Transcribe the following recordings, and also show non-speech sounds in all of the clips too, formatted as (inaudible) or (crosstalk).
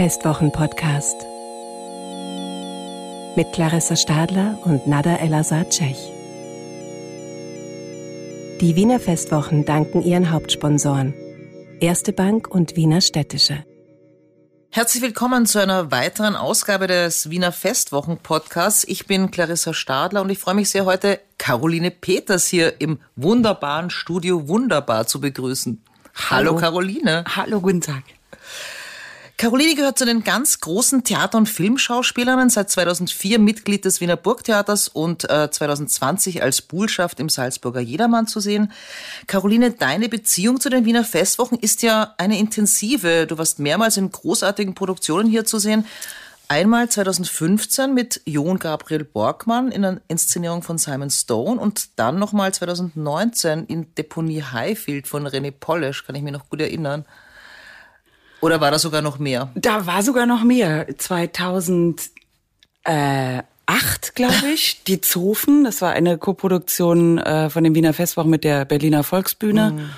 Festwochen-Podcast mit Clarissa Stadler und Nada El-Azad-Cech. Die Wiener Festwochen danken ihren Hauptsponsoren Erste Bank und Wiener Städtische. Herzlich willkommen zu einer weiteren Ausgabe des Wiener Festwochen Podcasts. Ich bin Clarissa Stadler und ich freue mich sehr, heute Caroline Peters hier im wunderbaren Studio Wunderbar zu begrüßen. Hallo, Hallo Caroline. Hallo, guten Tag. Caroline gehört zu den ganz großen Theater- und Filmschauspielerinnen, seit 2004 Mitglied des Wiener Burgtheaters und äh, 2020 als Buhlschaft im Salzburger Jedermann zu sehen. Caroline, deine Beziehung zu den Wiener Festwochen ist ja eine intensive. Du warst mehrmals in großartigen Produktionen hier zu sehen. Einmal 2015 mit John Gabriel Borgmann in einer Inszenierung von Simon Stone und dann nochmal 2019 in Deponie Highfield von René Polish, kann ich mich noch gut erinnern. Oder war da sogar noch mehr? Da war sogar noch mehr. 2008, glaube ich, (laughs) die Zofen. Das war eine Koproduktion äh, von den Wiener Festwochen mit der Berliner Volksbühne. Mhm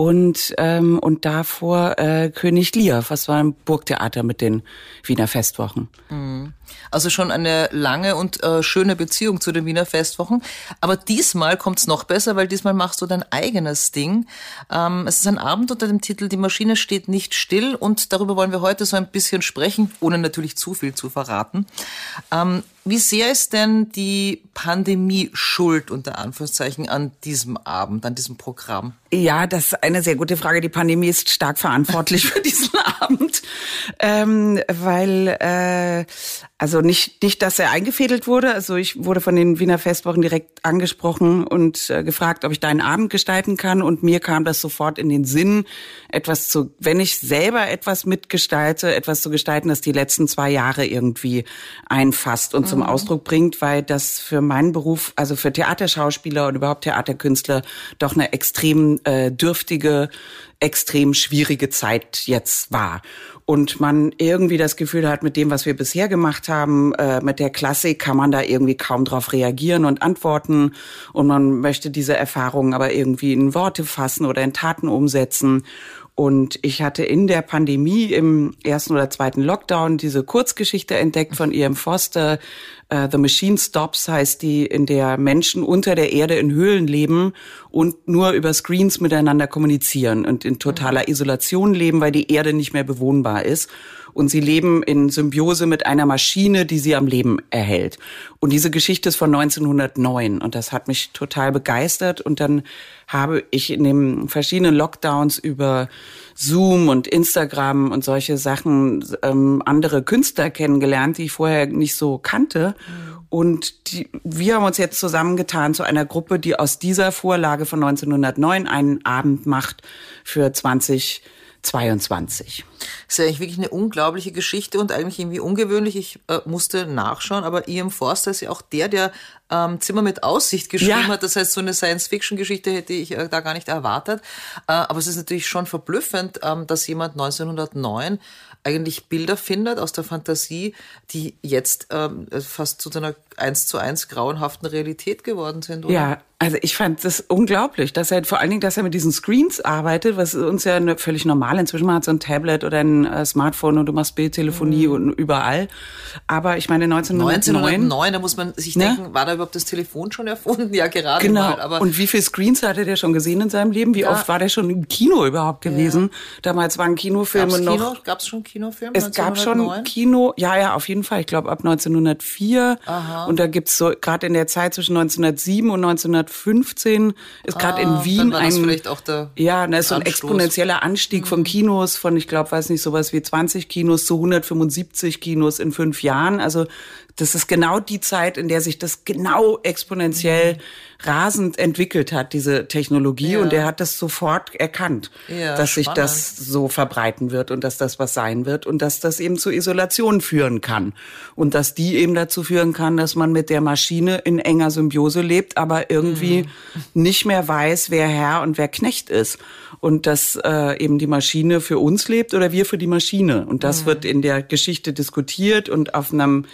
und ähm, und davor äh, König Lear, was war ein Burgtheater mit den Wiener Festwochen. Mhm. Also schon eine lange und äh, schöne Beziehung zu den Wiener Festwochen. Aber diesmal kommt's noch besser, weil diesmal machst du dein eigenes Ding. Ähm, es ist ein Abend unter dem Titel Die Maschine steht nicht still und darüber wollen wir heute so ein bisschen sprechen, ohne natürlich zu viel zu verraten. Ähm, wie sehr ist denn die Pandemie schuld, unter Anführungszeichen, an diesem Abend, an diesem Programm? Ja, das ist eine sehr gute Frage. Die Pandemie ist stark verantwortlich (laughs) für diesen Abend, ähm, weil äh, also nicht, nicht, dass er eingefädelt wurde. Also ich wurde von den Wiener Festwochen direkt angesprochen und äh, gefragt, ob ich da einen Abend gestalten kann. Und mir kam das sofort in den Sinn, etwas zu, wenn ich selber etwas mitgestalte, etwas zu gestalten, das die letzten zwei Jahre irgendwie einfasst und mhm. zum Ausdruck bringt, weil das für meinen Beruf, also für Theaterschauspieler und überhaupt Theaterkünstler, doch eine extrem äh, dürftige extrem schwierige Zeit jetzt war und man irgendwie das Gefühl hat, mit dem, was wir bisher gemacht haben, äh, mit der Klassik kann man da irgendwie kaum drauf reagieren und antworten und man möchte diese Erfahrungen aber irgendwie in Worte fassen oder in Taten umsetzen. Und ich hatte in der Pandemie im ersten oder zweiten Lockdown diese Kurzgeschichte entdeckt von E.M. Foster, Uh, The Machine Stops heißt die, in der Menschen unter der Erde in Höhlen leben und nur über Screens miteinander kommunizieren und in totaler Isolation leben, weil die Erde nicht mehr bewohnbar ist. Und sie leben in Symbiose mit einer Maschine, die sie am Leben erhält. Und diese Geschichte ist von 1909 und das hat mich total begeistert. Und dann habe ich in den verschiedenen Lockdowns über Zoom und Instagram und solche Sachen ähm, andere Künstler kennengelernt, die ich vorher nicht so kannte. Mhm. Und die, wir haben uns jetzt zusammengetan zu einer Gruppe, die aus dieser Vorlage von 1909 einen Abend macht für 20 22. Das ist eigentlich wirklich eine unglaubliche Geschichte und eigentlich irgendwie ungewöhnlich. Ich äh, musste nachschauen, aber Ian Forster ist ja auch der, der ähm, Zimmer mit Aussicht geschrieben ja. hat. Das heißt, so eine Science-Fiction-Geschichte hätte ich äh, da gar nicht erwartet. Äh, aber es ist natürlich schon verblüffend, ähm, dass jemand 1909 eigentlich Bilder findet aus der Fantasie, die jetzt ähm, fast zu einer eins zu eins grauenhaften Realität geworden sind, oder? Ja, also ich fand das unglaublich, dass er vor allen Dingen, dass er mit diesen Screens arbeitet, was uns ja völlig normal inzwischen man hat so ein Tablet oder ein äh, Smartphone und du machst Bildtelefonie mhm. und überall. Aber ich meine 1909, 1909 da muss man sich ne? denken, war da überhaupt das Telefon schon erfunden? (laughs) Ja, gerade genau. mal. Aber und wie viele Screens hatte der schon gesehen in seinem Leben? Wie ja. oft war der schon im Kino überhaupt gewesen? Ja. Damals waren Kinofilme Gab's noch. Kino? Gab es schon Kinofilme? Es 1909? gab schon Kino, ja, ja, auf jeden Fall. Ich glaube ab 1904. Aha. Und da gibt's so gerade in der Zeit zwischen 1907 und 1915 ist gerade ah, in Wien ein vielleicht auch der ja, ne, so ein exponentieller Anstieg mhm. von Kinos von ich glaube, weiß nicht sowas wie 20 Kinos zu 175 Kinos in fünf Jahren. Also das ist genau die Zeit, in der sich das genau exponentiell rasend entwickelt hat, diese Technologie. Ja. Und er hat das sofort erkannt, ja, dass sich das so verbreiten wird und dass das was sein wird und dass das eben zu Isolation führen kann. Und dass die eben dazu führen kann, dass man mit der Maschine in enger Symbiose lebt, aber irgendwie mhm. nicht mehr weiß, wer Herr und wer Knecht ist. Und dass äh, eben die Maschine für uns lebt oder wir für die Maschine. Und das mhm. wird in der Geschichte diskutiert und auf einem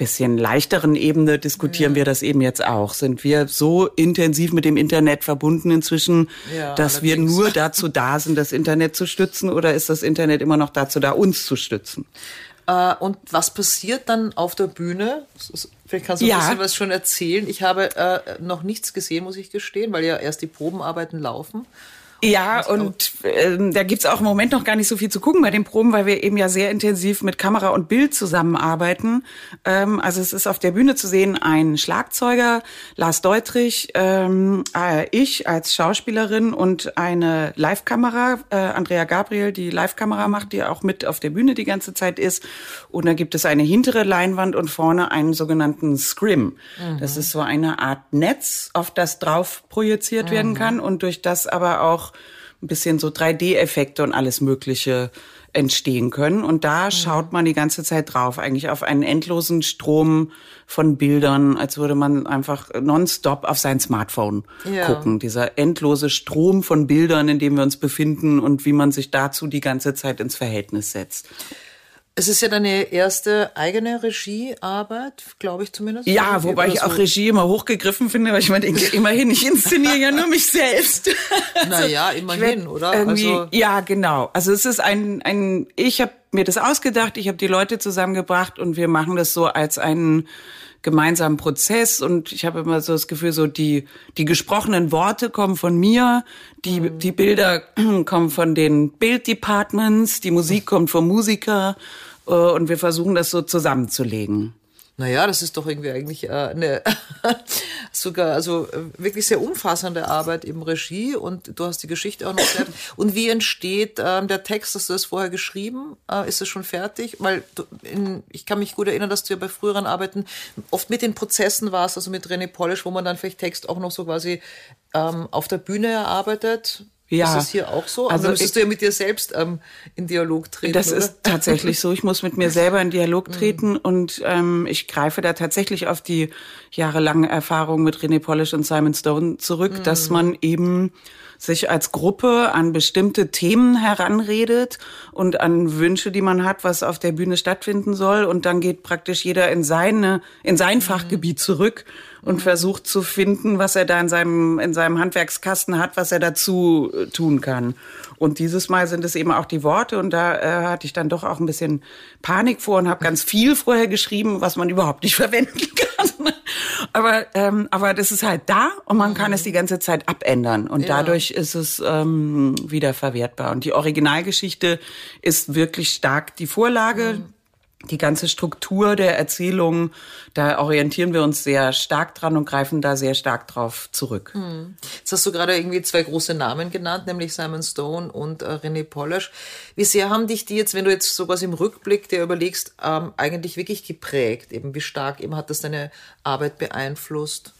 bisschen leichteren Ebene diskutieren ja. wir das eben jetzt auch. Sind wir so intensiv mit dem Internet verbunden inzwischen, ja, dass allerdings. wir nur dazu da sind, das Internet zu stützen oder ist das Internet immer noch dazu da, uns zu stützen? Äh, und was passiert dann auf der Bühne? Vielleicht kannst du ja. ein bisschen was schon erzählen. Ich habe äh, noch nichts gesehen, muss ich gestehen, weil ja erst die Probenarbeiten laufen. Ja, und äh, da gibt's auch im Moment noch gar nicht so viel zu gucken bei den Proben, weil wir eben ja sehr intensiv mit Kamera und Bild zusammenarbeiten. Ähm, also es ist auf der Bühne zu sehen ein Schlagzeuger, Lars Deutrich, ähm, äh, ich als Schauspielerin und eine Live-Kamera, äh, Andrea Gabriel, die Live-Kamera macht, die auch mit auf der Bühne die ganze Zeit ist. Und da gibt es eine hintere Leinwand und vorne einen sogenannten Scrim. Mhm. Das ist so eine Art Netz, auf das drauf projiziert mhm. werden kann und durch das aber auch ein bisschen so 3D-Effekte und alles Mögliche entstehen können. Und da mhm. schaut man die ganze Zeit drauf, eigentlich auf einen endlosen Strom von Bildern, als würde man einfach nonstop auf sein Smartphone ja. gucken. Dieser endlose Strom von Bildern, in dem wir uns befinden und wie man sich dazu die ganze Zeit ins Verhältnis setzt. Es ist ja deine erste eigene Regiearbeit, glaube ich zumindest. Ja, wobei ich so. auch Regie immer hochgegriffen finde, weil ich denke, immerhin, ich inszeniere ja nur mich selbst. (laughs) Naja, also, immerhin, oder? Also ja, genau. Also es ist ein, ein ich habe mir das ausgedacht, ich habe die Leute zusammengebracht und wir machen das so als einen gemeinsamen Prozess und ich habe immer so das Gefühl, so die, die gesprochenen Worte kommen von mir, die, mhm. die Bilder (clears throat) kommen von den Bilddepartments, die Musik kommt vom Musiker und wir versuchen das so zusammenzulegen. Naja, das ist doch irgendwie eigentlich äh, eine (laughs) sogar also äh, wirklich sehr umfassende Arbeit im Regie und du hast die Geschichte auch noch fertig. (laughs) Und wie entsteht ähm, der Text? Hast du das vorher geschrieben? Äh, ist es schon fertig? Weil du, in, ich kann mich gut erinnern, dass du ja bei früheren Arbeiten oft mit den Prozessen warst, also mit René Polish, wo man dann vielleicht Text auch noch so quasi ähm, auf der Bühne erarbeitet ja. Ist das hier auch so? Also, also müsstest du ja mit dir selbst ähm, in Dialog treten. Das oder? ist tatsächlich so. Ich muss mit mir selber in Dialog (laughs) mhm. treten und ähm, ich greife da tatsächlich auf die jahrelange Erfahrung mit René Polish und Simon Stone zurück, mhm. dass man eben sich als Gruppe an bestimmte Themen heranredet und an Wünsche, die man hat, was auf der Bühne stattfinden soll. Und dann geht praktisch jeder in seine, in sein mhm. Fachgebiet zurück und mhm. versucht zu finden, was er da in seinem, in seinem Handwerkskasten hat, was er dazu äh, tun kann. Und dieses Mal sind es eben auch die Worte und da äh, hatte ich dann doch auch ein bisschen Panik vor und habe ganz viel vorher geschrieben, was man überhaupt nicht (laughs) verwenden kann. aber, ähm, aber das ist halt da und man kann es die ganze Zeit abändern und ja. dadurch ist es ähm, wieder verwertbar. Und die Originalgeschichte ist wirklich stark die Vorlage. Mhm die ganze Struktur der Erzählung, da orientieren wir uns sehr stark dran und greifen da sehr stark drauf zurück. Hm. Jetzt hast du gerade irgendwie zwei große Namen genannt, nämlich Simon Stone und äh, René Polish. Wie sehr haben dich die jetzt, wenn du jetzt sowas im Rückblick dir überlegst, ähm, eigentlich wirklich geprägt? Eben wie stark eben hat das deine Arbeit beeinflusst?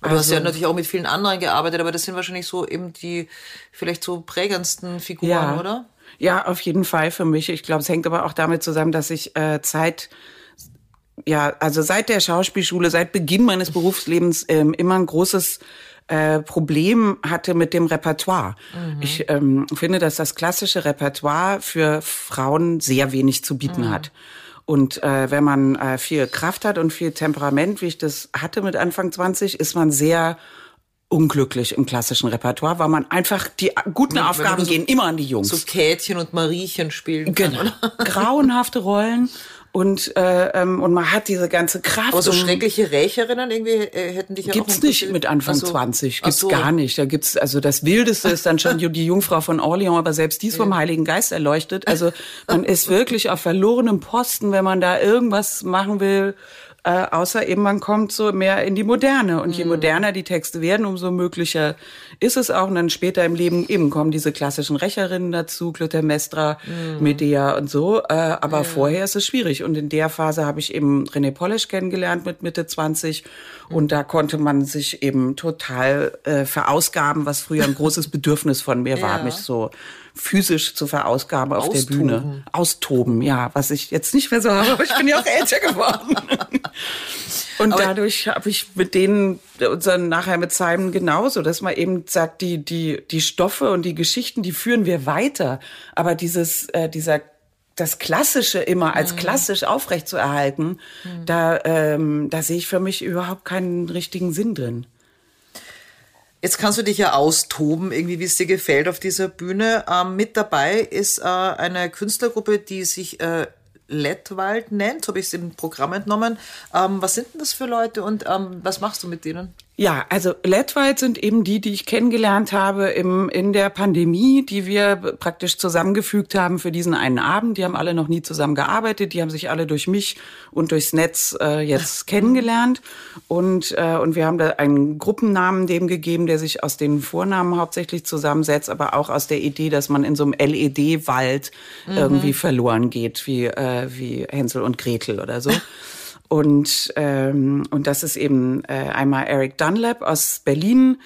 Also, du hast ja also natürlich auch mit vielen anderen gearbeitet, aber das sind wahrscheinlich so eben die vielleicht so prägendsten Figuren, ja. oder? Ja, auf jeden Fall für mich. Ich glaube, es hängt aber auch damit zusammen, dass ich äh, Zeit ja, also seit der Schauspielschule, seit Beginn meines Berufslebens ähm, immer ein großes äh, Problem hatte mit dem Repertoire. Mhm. Ich ähm, finde, dass das klassische Repertoire für Frauen sehr wenig zu bieten mhm. hat. Und äh, wenn man äh, viel Kraft hat und viel Temperament, wie ich das hatte mit Anfang 20, ist man sehr unglücklich im klassischen Repertoire, weil man einfach die guten Wenn Aufgaben so, gehen immer an die Jungs. So Kätchen und Mariechen spielen kann. Genau. (laughs) Grauenhafte Rollen. Und, äh, ähm, und man hat diese ganze Kraft. Aber so schreckliche Rächerinnen irgendwie äh, hätten dich ja Gibt's auch nicht mit Anfang so. 20. Gibt's so. gar nicht. Da gibt's, also das Wildeste ist dann schon die Jungfrau von Orleans, aber selbst dies vom Heiligen Geist erleuchtet. Also man ist wirklich auf verlorenem Posten, wenn man da irgendwas machen will, äh, außer eben man kommt so mehr in die Moderne. Und je mhm. moderner die Texte werden, umso möglicher ist es auch. Und dann später im Leben eben kommen diese klassischen Rächerinnen dazu, Clytemnestra, mhm. Medea und so. Äh, aber ja. vorher ist es schwierig. Und in der Phase habe ich eben René Polish kennengelernt mit Mitte 20. Mhm. Und da konnte man sich eben total äh, verausgaben, was früher ein großes Bedürfnis von mir war, mich so physisch zu verausgaben auf Austoben. der Bühne. Austoben, ja, was ich jetzt nicht mehr so habe, aber ich bin ja auch (laughs) älter geworden. Und aber dadurch habe ich mit denen, unseren nachher mit Simon genauso, dass man eben sagt, die, die, die Stoffe und die Geschichten, die führen wir weiter. Aber dieses, äh, dieser das Klassische immer als mhm. klassisch aufrechtzuerhalten, mhm. da, ähm, da sehe ich für mich überhaupt keinen richtigen Sinn drin. Jetzt kannst du dich ja austoben, irgendwie wie es dir gefällt auf dieser Bühne. Ähm, mit dabei ist äh, eine Künstlergruppe, die sich äh, Lettwald nennt, habe ich es im Programm entnommen. Ähm, was sind denn das für Leute und ähm, was machst du mit denen? Ja, also Letwald sind eben die, die ich kennengelernt habe im, in der Pandemie, die wir praktisch zusammengefügt haben für diesen einen Abend. Die haben alle noch nie zusammen gearbeitet, die haben sich alle durch mich und durchs Netz äh, jetzt kennengelernt. Und, äh, und wir haben da einen Gruppennamen dem gegeben, der sich aus den Vornamen hauptsächlich zusammensetzt, aber auch aus der Idee, dass man in so einem LED-Wald mhm. irgendwie verloren geht, wie, äh, wie Hänsel und Gretel oder so. (laughs) Und, ähm, und das ist eben äh, einmal Eric Dunlap aus Berlin.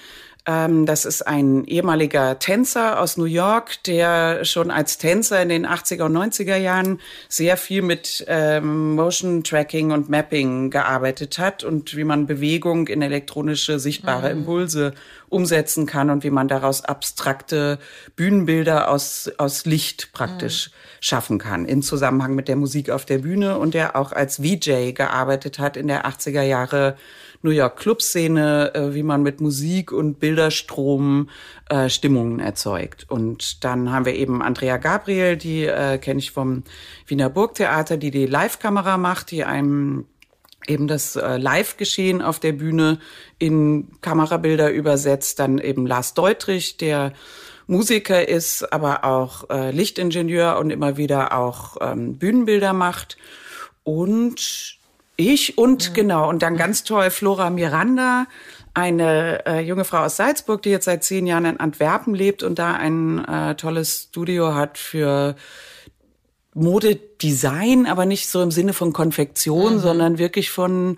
Ähm, das ist ein ehemaliger Tänzer aus New York, der schon als Tänzer in den 80er und 90er Jahren sehr viel mit ähm, Motion Tracking und Mapping gearbeitet hat und wie man Bewegung in elektronische sichtbare mhm. Impulse umsetzen kann und wie man daraus abstrakte Bühnenbilder aus, aus Licht praktisch mhm. schaffen kann, in Zusammenhang mit der Musik auf der Bühne und der auch als VJ gearbeitet hat in der 80er Jahre New York Clubszene, äh, wie man mit Musik und Bilderstrom äh, Stimmungen erzeugt. Und dann haben wir eben Andrea Gabriel, die äh, kenne ich vom Wiener Burgtheater, die die Live-Kamera macht, die einem eben das äh, Live-Geschehen auf der Bühne in Kamerabilder übersetzt. Dann eben Lars Deutrich, der Musiker ist, aber auch äh, Lichtingenieur und immer wieder auch ähm, Bühnenbilder macht. Und ich und mhm. genau, und dann ganz toll Flora Miranda, eine äh, junge Frau aus Salzburg, die jetzt seit zehn Jahren in Antwerpen lebt und da ein äh, tolles Studio hat für Modedesign, aber nicht so im Sinne von Konfektion, mhm. sondern wirklich von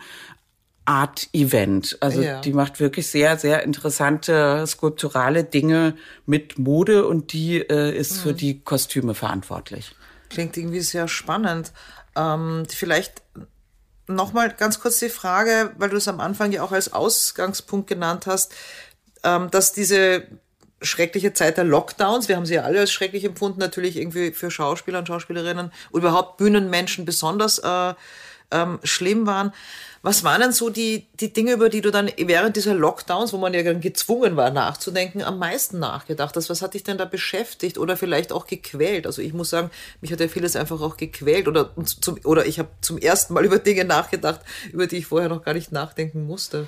Art Event. Also ja. die macht wirklich sehr, sehr interessante skulpturale Dinge mit Mode und die äh, ist mhm. für die Kostüme verantwortlich. Klingt irgendwie sehr spannend. Ähm, vielleicht nochmal ganz kurz die Frage, weil du es am Anfang ja auch als Ausgangspunkt genannt hast, ähm, dass diese schreckliche Zeit der Lockdowns. Wir haben sie ja alle als schrecklich empfunden, natürlich irgendwie für Schauspieler und Schauspielerinnen und überhaupt Bühnenmenschen besonders äh, ähm, schlimm waren. Was waren denn so die, die Dinge, über die du dann während dieser Lockdowns, wo man ja gezwungen war nachzudenken, am meisten nachgedacht hast? Was hat dich denn da beschäftigt oder vielleicht auch gequält? Also ich muss sagen, mich hat ja vieles einfach auch gequält oder, zum, oder ich habe zum ersten Mal (laughs) über Dinge nachgedacht, über die ich vorher noch gar nicht nachdenken musste.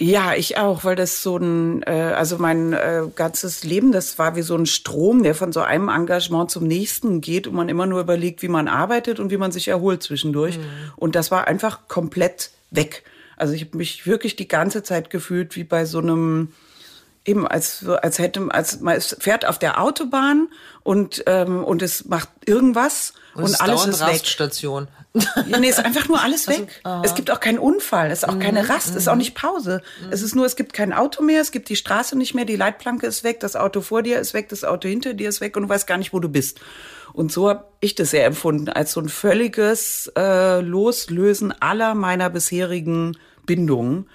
Ja, ich auch, weil das so ein, äh, also mein äh, ganzes Leben, das war wie so ein Strom, der von so einem Engagement zum nächsten geht und man immer nur überlegt, wie man arbeitet und wie man sich erholt zwischendurch. Mhm. Und das war einfach komplett weg. Also ich habe mich wirklich die ganze Zeit gefühlt wie bei so einem eben als als hätte als man fährt auf der Autobahn und ähm, und es macht irgendwas und, und alles ist Raststation. weg. Ja, (laughs) nee, ist einfach nur alles also, weg. Also, es gibt auch keinen Unfall, es ist auch keine Rast, es ist auch mhm. nicht Pause. Mhm. Es ist nur, es gibt kein Auto mehr, es gibt die Straße nicht mehr, die Leitplanke ist weg, das Auto vor dir ist weg, das Auto hinter dir ist weg und du weißt gar nicht, wo du bist. Und so habe ich das sehr empfunden, als so ein völliges äh, Loslösen aller meiner bisherigen Bindungen.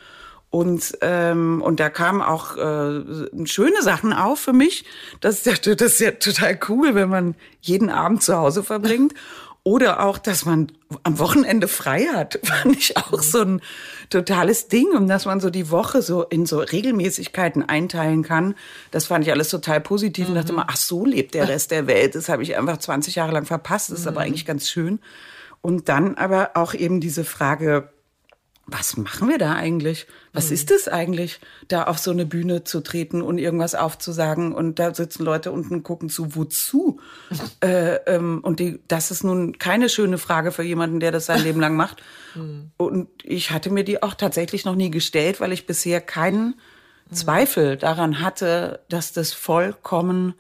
Und, ähm, und da kamen auch äh, schöne Sachen auf für mich. Das, das ist ja total cool, wenn man jeden Abend zu Hause verbringt. (laughs) Oder auch, dass man am Wochenende frei hat, (laughs) fand ich auch so ein totales Ding, um dass man so die Woche so in so Regelmäßigkeiten einteilen kann. Das fand ich alles total positiv mhm. und dachte immer, ach so lebt der Rest der Welt. Das habe ich einfach 20 Jahre lang verpasst. Das ist mhm. aber eigentlich ganz schön. Und dann aber auch eben diese Frage, was machen wir da eigentlich? Was mhm. ist es eigentlich, da auf so eine Bühne zu treten und irgendwas aufzusagen und da sitzen Leute unten und gucken zu, wozu? (laughs) äh, ähm, und die, das ist nun keine schöne Frage für jemanden, der das sein Leben lang macht. (laughs) Mhm. Und ich hatte mir die auch tatsächlich noch nie gestellt, weil ich bisher keinen mhm. Zweifel daran hatte, dass das vollkommen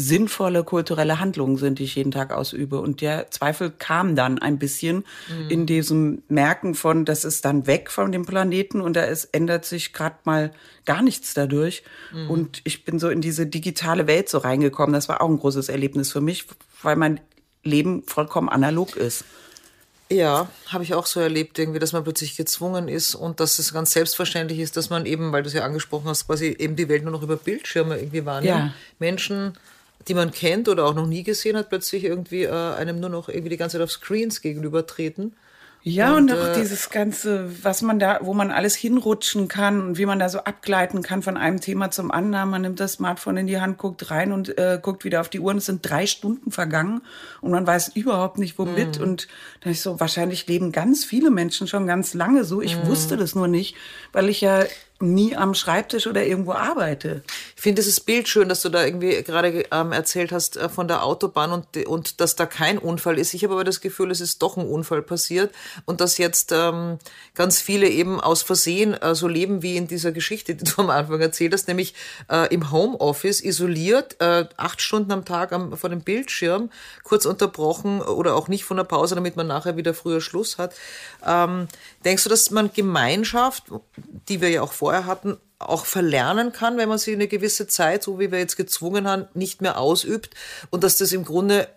sinnvolle kulturelle Handlungen sind, die ich jeden Tag ausübe. Und der Zweifel kam dann ein bisschen mhm. in diesem Merken von, das ist dann weg von dem Planeten und da ist, ändert sich gerade mal gar nichts dadurch. Mhm. Und ich bin so in diese digitale Welt so reingekommen. Das war auch ein großes Erlebnis für mich, weil mein Leben vollkommen analog ist. Ja, habe ich auch so erlebt, irgendwie, dass man plötzlich gezwungen ist und dass es ganz selbstverständlich ist, dass man eben, weil du es ja angesprochen hast, quasi eben die Welt nur noch über Bildschirme irgendwie wahrnimmt. Ja. Menschen die man kennt oder auch noch nie gesehen hat, plötzlich irgendwie äh, einem nur noch irgendwie die ganze Zeit auf Screens gegenübertreten. Ja, und, und auch äh, dieses ganze, was man da, wo man alles hinrutschen kann und wie man da so abgleiten kann von einem Thema zum anderen. Man nimmt das Smartphone in die Hand, guckt rein und äh, guckt wieder auf die Uhr. Und es sind drei Stunden vergangen und man weiß überhaupt nicht, womit. Mhm. Und da ist so, wahrscheinlich leben ganz viele Menschen schon ganz lange so. Ich mhm. wusste das nur nicht, weil ich ja nie am Schreibtisch oder irgendwo arbeite. Ich finde dieses Bild schön, dass du da irgendwie gerade ähm, erzählt hast äh, von der Autobahn und, und dass da kein Unfall ist. Ich habe aber das Gefühl, es ist doch ein Unfall passiert und dass jetzt ähm, ganz viele eben aus Versehen äh, so leben wie in dieser Geschichte, die du am Anfang erzählt hast, nämlich äh, im Homeoffice isoliert, äh, acht Stunden am Tag am, vor dem Bildschirm, kurz unterbrochen oder auch nicht von der Pause, damit man nachher wieder früher Schluss hat. Ähm, denkst du, dass man Gemeinschaft, die wir ja auch vorher hatten, auch verlernen kann, wenn man sie eine gewisse Zeit, so wie wir jetzt gezwungen haben, nicht mehr ausübt. Und dass das im Grunde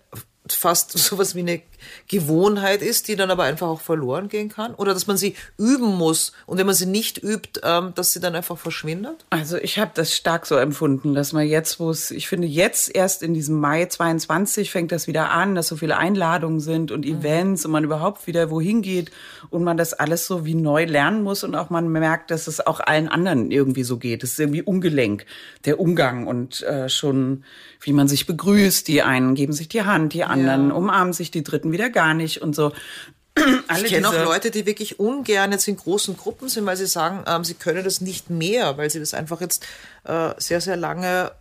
fast (laughs) sowas wie eine Gewohnheit ist, die dann aber einfach auch verloren gehen kann? Oder dass man sie üben muss und wenn man sie nicht übt, ähm, dass sie dann einfach verschwindet? Also ich habe das stark so empfunden, dass man jetzt, wo es, ich finde jetzt erst in diesem Mai 22 fängt das wieder an, dass so viele Einladungen sind und mhm. Events und man überhaupt wieder wohin geht und man das alles so wie neu lernen muss und auch man merkt, dass es auch allen anderen irgendwie so geht. Es ist irgendwie ungelenk, der Umgang und äh, schon, wie man sich begrüßt. Die einen geben sich die Hand, die anderen ja. umarmen sich, die dritten wieder gar nicht und so. (clears throat) Alle ich kenne auch Leute, die wirklich ungern jetzt in großen Gruppen sind, weil sie sagen, ähm, sie können das nicht mehr, weil sie das einfach jetzt äh, sehr, sehr lange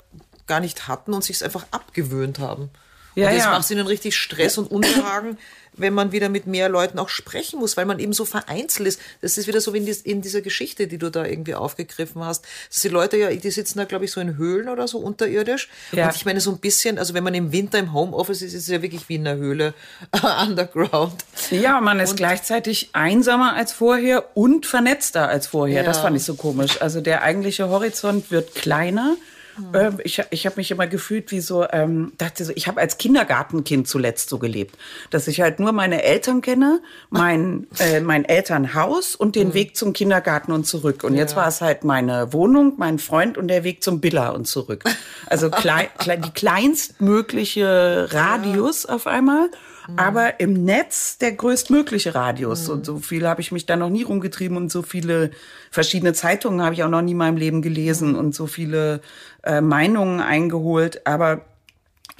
gar nicht hatten und sich es einfach abgewöhnt haben. Ja, und das ja. macht ihnen richtig Stress und Unbehagen, wenn man wieder mit mehr Leuten auch sprechen muss, weil man eben so vereinzelt ist. Das ist wieder so wie in, dies, in dieser Geschichte, die du da irgendwie aufgegriffen hast. Dass die Leute ja, die sitzen da, glaube ich, so in Höhlen oder so unterirdisch. Ja. Und ich meine, so ein bisschen, also wenn man im Winter im Homeoffice ist, ist es ja wirklich wie in einer Höhle (laughs) underground. Ja, man ist und gleichzeitig einsamer als vorher und vernetzter als vorher. Ja. Das fand ich so komisch. Also der eigentliche Horizont wird kleiner Mhm. ich ich habe mich immer gefühlt wie so, ähm, dachte so, ich habe als Kindergartenkind zuletzt so gelebt, dass ich halt nur meine Eltern kenne, mein, (laughs) äh, mein Elternhaus und den mhm. Weg zum Kindergarten und zurück. Und ja. jetzt war es halt meine Wohnung, mein Freund und der Weg zum Biller und zurück. Also klein, (laughs) klein, die kleinstmögliche Radius ja. auf einmal. Mhm. aber im Netz der größtmögliche Radius. Mhm. Und so viel habe ich mich da noch nie rumgetrieben und so viele verschiedene Zeitungen habe ich auch noch nie in meinem Leben gelesen mhm. und so viele äh, Meinungen eingeholt. Aber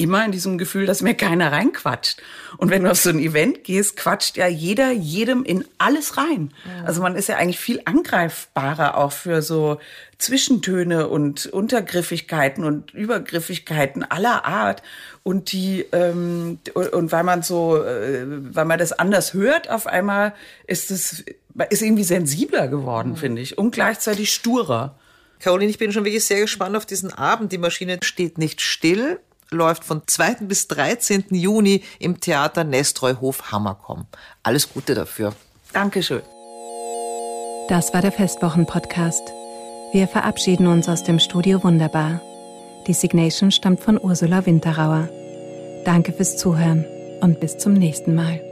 immer in diesem Gefühl, dass mir keiner reinquatscht. Und wenn du auf so ein Event gehst, quatscht ja jeder jedem in alles rein. Mhm. Also man ist ja eigentlich viel angreifbarer auch für so Zwischentöne und Untergriffigkeiten und Übergriffigkeiten aller Art. Und die ähm, und weil man so, äh, weil man das anders hört, auf einmal ist es ist irgendwie sensibler geworden, mhm. finde ich, und gleichzeitig sturer. Caroline, ich bin schon wirklich sehr gespannt auf diesen Abend. Die Maschine steht nicht still läuft von 2. bis 13. Juni im Theater Nestreuhof Hammerkomm. Alles Gute dafür. Dankeschön. Das war der Festwochen-Podcast. Wir verabschieden uns aus dem Studio Wunderbar. Die Signation stammt von Ursula Winterauer. Danke fürs Zuhören und bis zum nächsten Mal.